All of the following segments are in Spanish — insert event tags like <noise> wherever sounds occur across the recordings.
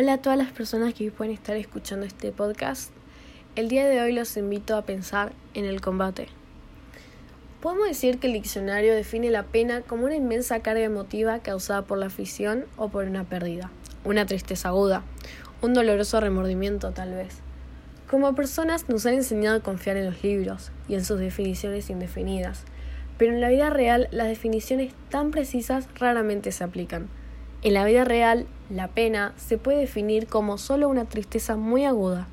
Hola a todas las personas que pueden estar escuchando este podcast. El día de hoy los invito a pensar en el combate. Podemos decir que el diccionario define la pena como una inmensa carga emotiva causada por la afición o por una pérdida, una tristeza aguda, un doloroso remordimiento tal vez. Como personas nos han enseñado a confiar en los libros y en sus definiciones indefinidas, pero en la vida real las definiciones tan precisas raramente se aplican. En la vida real, la pena se puede definir como solo una tristeza muy aguda.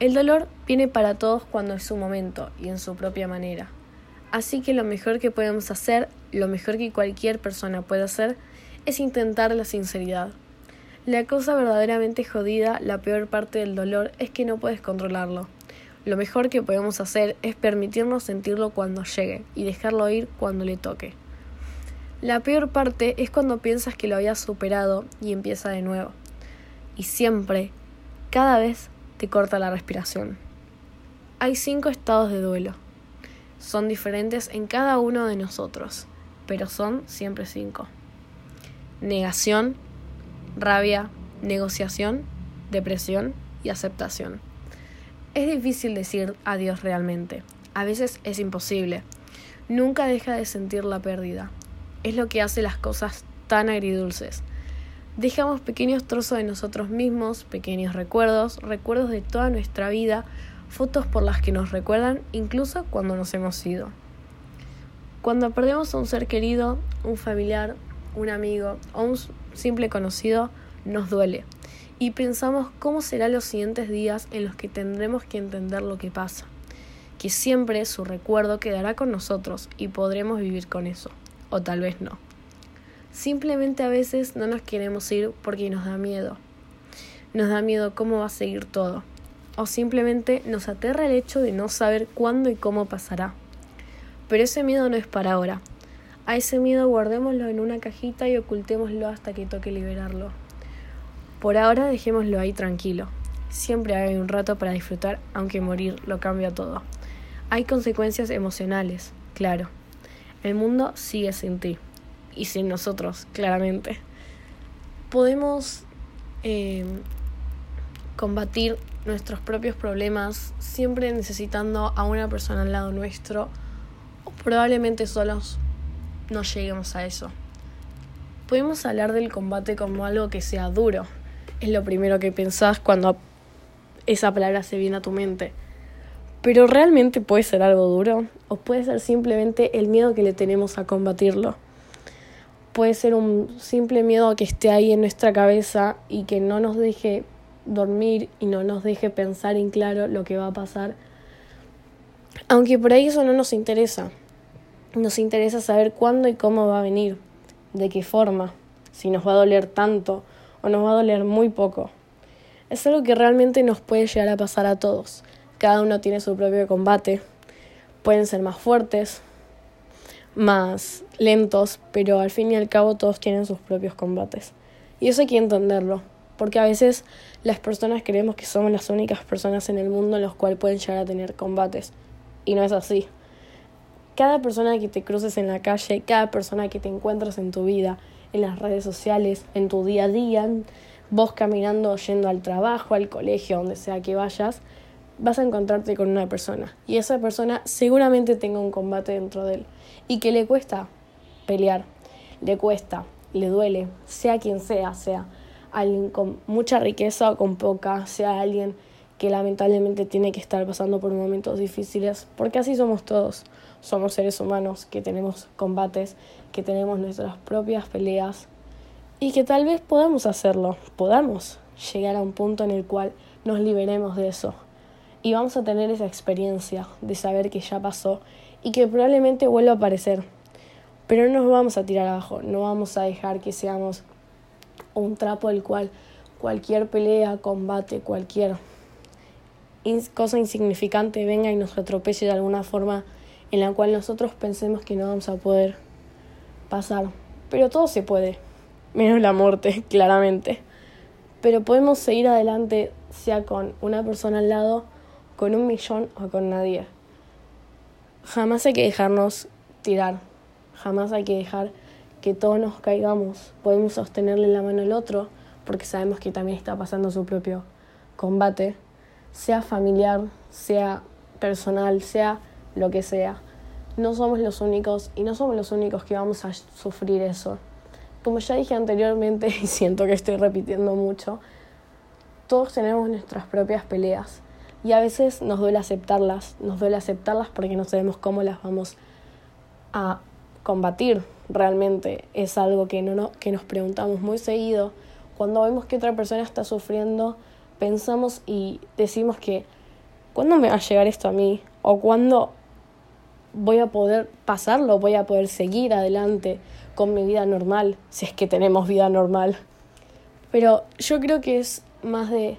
El dolor viene para todos cuando es su momento y en su propia manera. Así que lo mejor que podemos hacer, lo mejor que cualquier persona puede hacer, es intentar la sinceridad. La cosa verdaderamente jodida, la peor parte del dolor, es que no puedes controlarlo. Lo mejor que podemos hacer es permitirnos sentirlo cuando llegue y dejarlo ir cuando le toque. La peor parte es cuando piensas que lo habías superado y empieza de nuevo. Y siempre, cada vez, te corta la respiración. Hay cinco estados de duelo. Son diferentes en cada uno de nosotros, pero son siempre cinco. Negación, rabia, negociación, depresión y aceptación. Es difícil decir adiós realmente. A veces es imposible. Nunca deja de sentir la pérdida, es lo que hace las cosas tan agridulces. Dejamos pequeños trozos de nosotros mismos, pequeños recuerdos, recuerdos de toda nuestra vida, fotos por las que nos recuerdan incluso cuando nos hemos ido. Cuando perdemos a un ser querido, un familiar, un amigo o un simple conocido, nos duele y pensamos cómo serán los siguientes días en los que tendremos que entender lo que pasa, que siempre su recuerdo quedará con nosotros y podremos vivir con eso o tal vez no. Simplemente a veces no nos queremos ir porque nos da miedo. Nos da miedo cómo va a seguir todo. O simplemente nos aterra el hecho de no saber cuándo y cómo pasará. Pero ese miedo no es para ahora. A ese miedo guardémoslo en una cajita y ocultémoslo hasta que toque liberarlo. Por ahora dejémoslo ahí tranquilo. Siempre hay un rato para disfrutar, aunque morir lo cambia todo. Hay consecuencias emocionales, claro, el mundo sigue sin ti y sin nosotros, claramente. Podemos eh, combatir nuestros propios problemas siempre necesitando a una persona al lado nuestro o probablemente solos no lleguemos a eso. Podemos hablar del combate como algo que sea duro. Es lo primero que pensás cuando esa palabra se viene a tu mente. Pero realmente puede ser algo duro o puede ser simplemente el miedo que le tenemos a combatirlo. Puede ser un simple miedo que esté ahí en nuestra cabeza y que no nos deje dormir y no nos deje pensar en claro lo que va a pasar. Aunque por ahí eso no nos interesa. Nos interesa saber cuándo y cómo va a venir, de qué forma, si nos va a doler tanto o nos va a doler muy poco. Es algo que realmente nos puede llegar a pasar a todos cada uno tiene su propio combate. Pueden ser más fuertes, más lentos, pero al fin y al cabo todos tienen sus propios combates. Y eso hay que entenderlo, porque a veces las personas creemos que somos las únicas personas en el mundo en las cuales pueden llegar a tener combates. Y no es así. Cada persona que te cruces en la calle, cada persona que te encuentras en tu vida, en las redes sociales, en tu día a día, vos caminando, yendo al trabajo, al colegio, donde sea que vayas, vas a encontrarte con una persona. Y esa persona seguramente tenga un combate dentro de él. Y que le cuesta pelear, le cuesta, le duele, sea quien sea, sea alguien con mucha riqueza o con poca, sea alguien que lamentablemente tiene que estar pasando por momentos difíciles, porque así somos todos, somos seres humanos que tenemos combates, que tenemos nuestras propias peleas y que tal vez podamos hacerlo, podamos llegar a un punto en el cual nos liberemos de eso, y vamos a tener esa experiencia de saber que ya pasó y que probablemente vuelva a aparecer. Pero no nos vamos a tirar abajo, no vamos a dejar que seamos un trapo del cual cualquier pelea, combate, cualquier cosa insignificante venga y nos retropece de alguna forma en la cual nosotros pensemos que no vamos a poder pasar. Pero todo se puede, menos la muerte, <laughs> claramente. Pero podemos seguir adelante, sea con una persona al lado con un millón o con nadie. Jamás hay que dejarnos tirar, jamás hay que dejar que todos nos caigamos. Podemos sostenerle la mano al otro, porque sabemos que también está pasando su propio combate, sea familiar, sea personal, sea lo que sea. No somos los únicos y no somos los únicos que vamos a sufrir eso. Como ya dije anteriormente <laughs> y siento que estoy repitiendo mucho, todos tenemos nuestras propias peleas y a veces nos duele aceptarlas, nos duele aceptarlas porque no sabemos cómo las vamos a combatir realmente. Es algo que, no, que nos preguntamos muy seguido. Cuando vemos que otra persona está sufriendo, pensamos y decimos que, ¿cuándo me va a llegar esto a mí? ¿O cuándo voy a poder pasarlo? ¿Voy a poder seguir adelante con mi vida normal? Si es que tenemos vida normal. Pero yo creo que es más de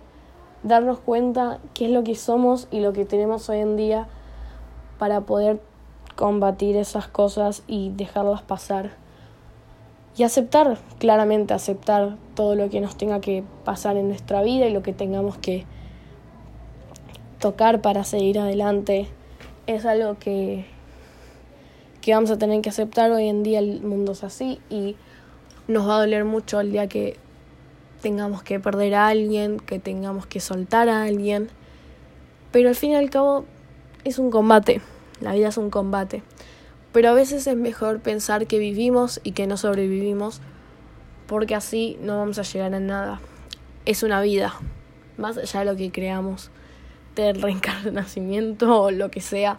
darnos cuenta qué es lo que somos y lo que tenemos hoy en día para poder combatir esas cosas y dejarlas pasar. Y aceptar, claramente aceptar todo lo que nos tenga que pasar en nuestra vida y lo que tengamos que tocar para seguir adelante. Es algo que, que vamos a tener que aceptar. Hoy en día el mundo es así y nos va a doler mucho el día que tengamos que perder a alguien, que tengamos que soltar a alguien. Pero al fin y al cabo es un combate, la vida es un combate. Pero a veces es mejor pensar que vivimos y que no sobrevivimos, porque así no vamos a llegar a nada. Es una vida, más allá de lo que creamos, del <laughs> reencarnamiento o lo que sea,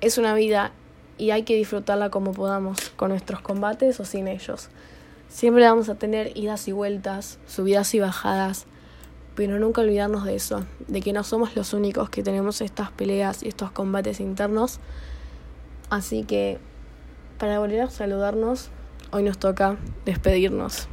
es una vida y hay que disfrutarla como podamos, con nuestros combates o sin ellos. Siempre vamos a tener idas y vueltas, subidas y bajadas, pero nunca olvidarnos de eso, de que no somos los únicos que tenemos estas peleas y estos combates internos. Así que, para volver a saludarnos, hoy nos toca despedirnos.